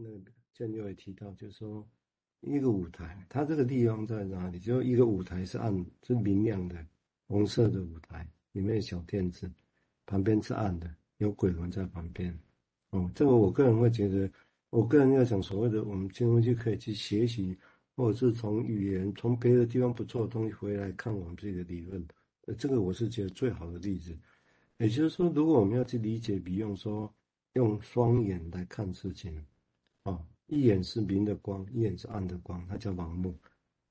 那个建佑也提到，就是说一个舞台，它这个地方在哪里？就一个舞台是暗，是明亮的红色的舞台，里面有小垫子，旁边是暗的，有鬼魂在旁边。哦，这个我个人会觉得，我个人要讲所谓的我们金融就可以去学习，或者是从语言，从别的地方不错的东西回来看我们自己的理论。呃，这个我是觉得最好的例子。也就是说，如果我们要去理解，比用说用双眼来看事情，一眼是明的光，一眼是暗的光，它叫盲目。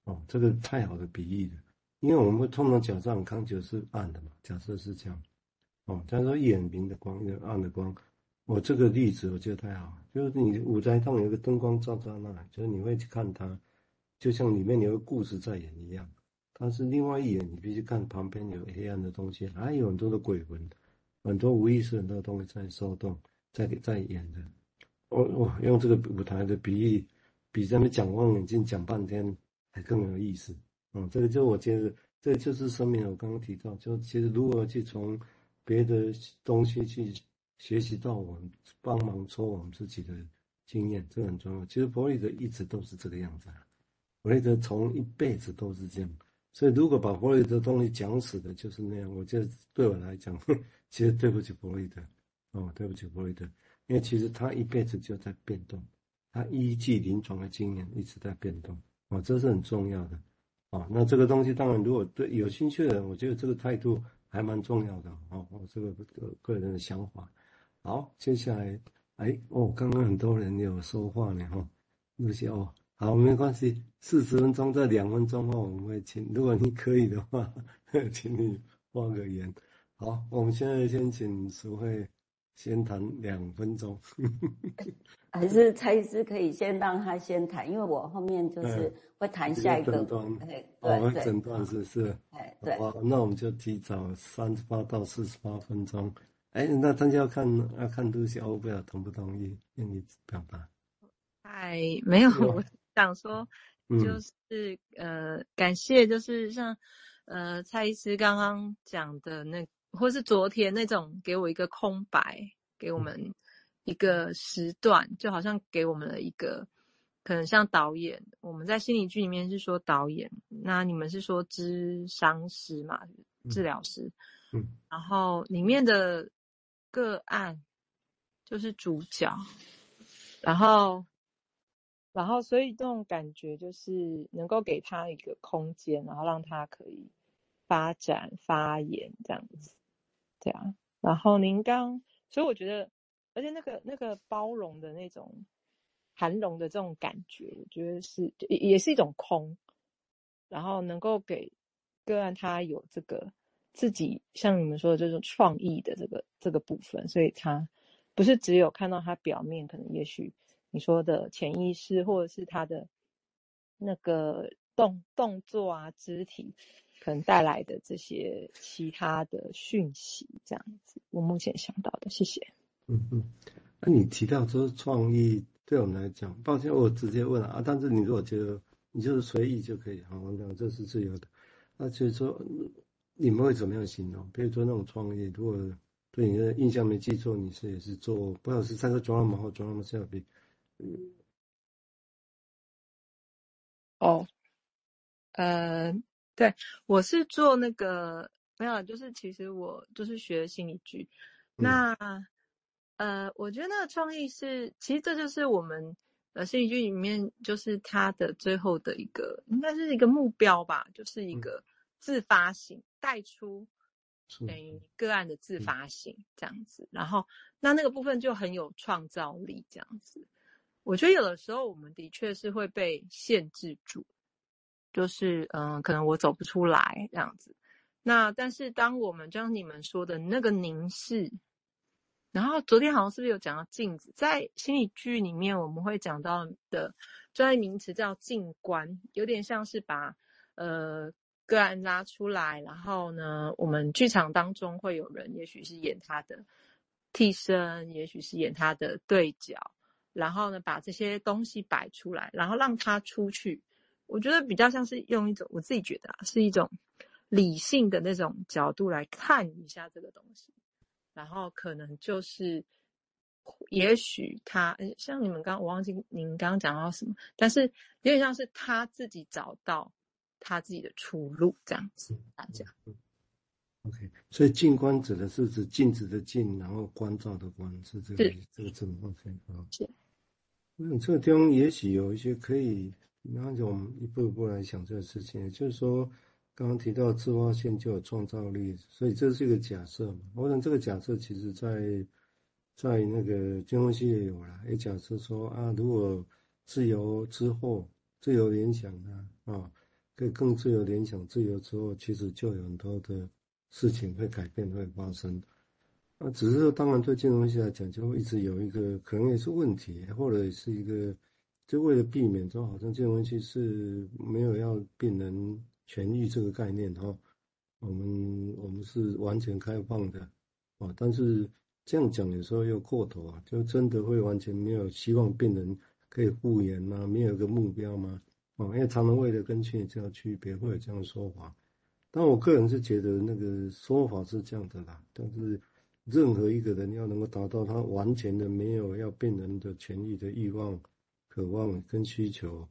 哦，这个太好的比喻了，因为我们会通常假设康久是暗的嘛，假设是这样。哦，假如说一眼明的光，一眼暗的光，我这个例子我觉得太好，就是你舞台上有个灯光照在那，就是你会去看它，就像里面有个故事在演一样。但是另外一眼，你必须看旁边有黑暗的东西，还有很多的鬼魂，很多无意识很多东西在骚动，在在演的。我我用这个舞台的比喻，比咱们讲望远镜讲半天还更有意思。嗯，这个就我觉得，这就是生命。我刚刚提到，就其实如何去从别的东西去学习到我们帮忙抽我们自己的经验，这很重要。其实弗洛伊德一直都是这个样子，弗洛伊德从一辈子都是这样。所以，如果把弗洛伊德东西讲死的，就是那样。我觉得对我来讲，其实对不起弗洛伊德，哦，对不起弗洛伊德，因为其实他一辈子就在变动，他依据临床的经验一直在变动，哦，这是很重要的，哦，那这个东西当然，如果对有兴趣的人，我觉得这个态度还蛮重要的，哦，我这个个人的想法。好，接下来，哎，哦，刚刚很多人有说话呢，哈，那些哦。好，没关系，四十分钟，这两分钟后我们会请，如果你可以的话，请你发个言。好，我们现在先请淑惠先谈两分钟。还是蔡医师可以先让他先谈，因为我后面就是会谈下一个。诊断，对，我们诊断是是。哎，对。好，那我们就提早三十八到四十八分钟。哎，那大家要看要看东西，欧不知道同不同意，愿意表达。哎，没有。我想说，就是、嗯、呃，感谢，就是像呃蔡医师刚刚讲的那，或是昨天那种给我一个空白，给我们一个时段，就好像给我们了一个，可能像导演，我们在心理剧里面是说导演，那你们是说咨商师嘛，治疗师，嗯，然后里面的个案就是主角，然后。然后，所以这种感觉就是能够给他一个空间，然后让他可以发展、发言这样子，这样。然后您刚，所以我觉得，而且那个那个包容的那种含容的这种感觉，我觉得是也也是一种空。然后能够给个案他有这个自己像你们说的这种创意的这个这个部分，所以他不是只有看到他表面，可能也许。你说的潜意识，或者是他的那个动动作啊、肢体，可能带来的这些其他的讯息，这样子，我目前想到的，谢谢。嗯嗯，那你提到说创意，对我们来讲，抱歉，我直接问了啊，但是你如果觉得你就是随意就可以，好，那这是自由的。那就是说，你们会怎么样形容？比如说那种创意，如果对你的印象没记错，你是也是做，不知道是三个装模或装模效比。嗯，哦，呃，对，我是做那个没有，就是其实我就是学心理剧。嗯、那呃，我觉得那个创意是，其实这就是我们呃心理剧里面就是它的最后的一个，应该是一个目标吧，就是一个自发性、嗯、带出等于个案的自发性这样子。然后那那个部分就很有创造力这样子。我觉得有的时候我们的确是会被限制住，就是嗯、可能我走不出来这样子。那但是当我们就像你们说的那个凝视，然后昨天好像是不是有讲到镜子？在心理剧里面我们会讲到的专业名词叫静观，有点像是把呃个案拉出来，然后呢，我们剧场当中会有人，也许是演他的替身，也许是演他的对角。然后呢，把这些东西摆出来，然后让他出去。我觉得比较像是用一种我自己觉得啊，是一种理性的那种角度来看一下这个东西，然后可能就是也许他像你们刚，我忘记您刚刚讲到什么，但是有点像是他自己找到他自己的出路这样子，大家。OK，所以静观指的是指镜子的镜，然后观照的观，是这个是这个字吗？OK，好。是。那这个地方也许有一些可以，那就我们一步一步来想这个事情。也就是说，刚刚提到自发性就有创造力，所以这是一个假设嘛。我想这个假设其实在在那个金融系也有啦，也假设说啊，如果自由之后，自由联想啊，啊，可以更自由联想，自由之后，其实就有很多的。事情会改变，会发生。那只是说，当然对金融系来讲，就会一直有一个可能也是问题，或者是一个，就为了避免说，好像这种东西是没有要病人痊愈这个概念哈。我们我们是完全开放的啊，但是这样讲有时候又过头啊，就真的会完全没有希望病人可以复原吗？没有一个目标吗？啊，因为常常为了跟去年这样区别，会有这样说法。但我个人是觉得那个说法是这样的啦，但是任何一个人要能够达到他完全的没有要病人的痊愈的欲望、渴望跟需求，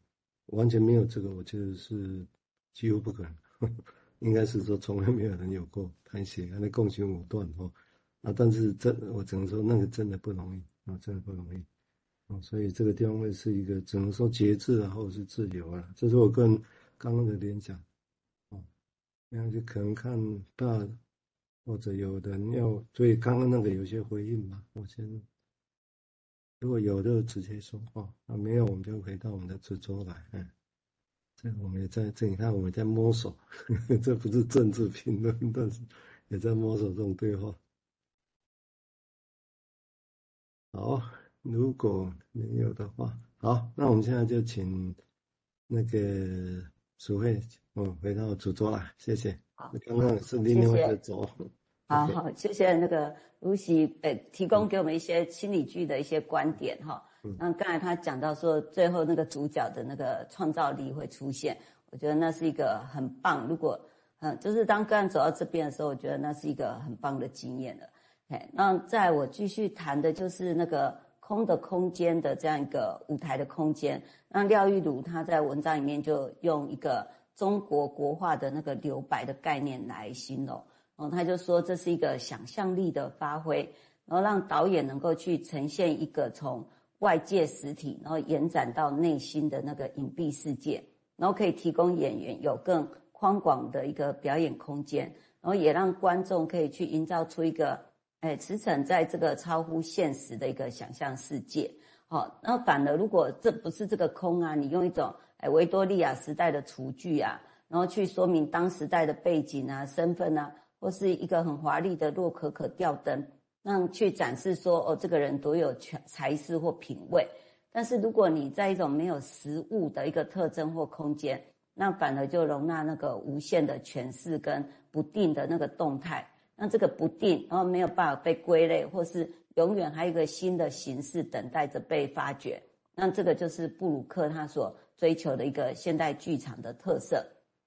完全没有这个，我觉得是几乎不可能，应该是说从来没有人有过谈血案的共情武断哦。啊，但是真我只能说那个真的不容易啊，真的不容易。啊，所以这个地方会是一个只能说节制啊，或是自由啊，这是我个人刚刚的联想。那就可能看大，或者有人要，对刚刚那个有些回应吧，我先，如果有就直接说话，啊没有我们就回到我们的主桌来，嗯，这我们也在这你看我们在摸索呵呵，这不是政治评论，但是也在摸索这种对话。好，如果没有的话，好，那我们现在就请那个。淑慧，嗯，回到主桌了，谢谢。好，刚刚是另外一个桌。好好，谢谢那个 Lucy，呃，提供给我们一些心理剧的一些观点哈。嗯。那刚才他讲到说，最后那个主角的那个创造力会出现，我觉得那是一个很棒。如果，嗯，就是当个案走到这边的时候，我觉得那是一个很棒的经验了。哎，那在我继续谈的就是那个。空的空间的这样一个舞台的空间，那廖玉如他在文章里面就用一个中国国画的那个留白的概念来形容，然后他就说这是一个想象力的发挥，然后让导演能够去呈现一个从外界实体，然后延展到内心的那个隐蔽世界，然后可以提供演员有更宽广的一个表演空间，然后也让观众可以去营造出一个。哎，驰骋在这个超乎现实的一个想象世界，好，那反而如果这不是这个空啊，你用一种哎维多利亚时代的厨具啊，然后去说明当时代的背景啊、身份啊，或是一个很华丽的洛可可吊灯，让去展示说哦，这个人多有才才识或品味。但是如果你在一种没有实物的一个特征或空间，那反而就容纳那个无限的诠释跟不定的那个动态。那这个不定，然后没有办法被归类，或是永远还有一个新的形式等待着被发掘。那这个就是布鲁克他所追求的一个现代剧场的特色。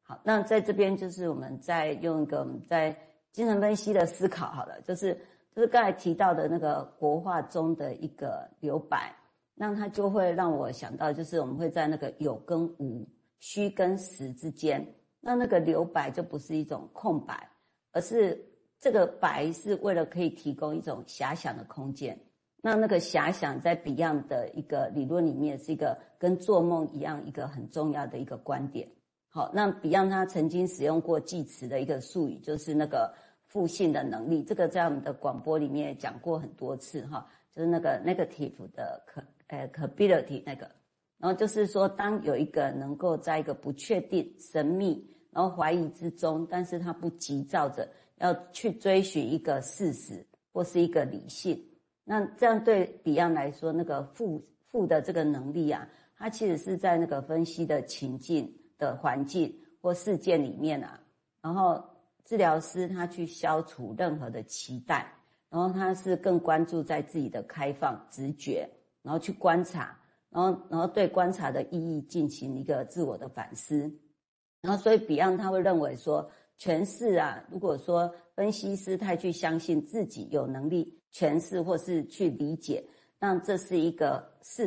好，那在这边就是我们在用一个我们在精神分析的思考好了，就是就是刚才提到的那个国画中的一个留白，那它就会让我想到，就是我们会在那个有跟无、虚跟实之间，那那个留白就不是一种空白，而是。这个白是为了可以提供一种遐想的空间，那那个遐想在 Beyond 的一个理论里面是一个跟做梦一样一个很重要的一个观点。好，那 Beyond 他曾经使用过记词的一个术语，就是那个负性的能力，这个在我们的广播里面也讲过很多次哈，就是那个 negative 的可呃 capability 那个，然后就是说当有一个能够在一个不确定、神秘然后怀疑之中，但是他不急躁着。要去追寻一个事实或是一个理性，那这样对 Beyond 来说，那个负负的这个能力啊，它其实是在那个分析的情境的环境或事件里面啊，然后治疗师他去消除任何的期待，然后他是更关注在自己的开放直觉，然后去观察，然后然后对观察的意义进行一个自我的反思，然后所以 Beyond 他会认为说。诠释啊，如果说分析师太去相信自己有能力诠释或是去理解，那这是一个是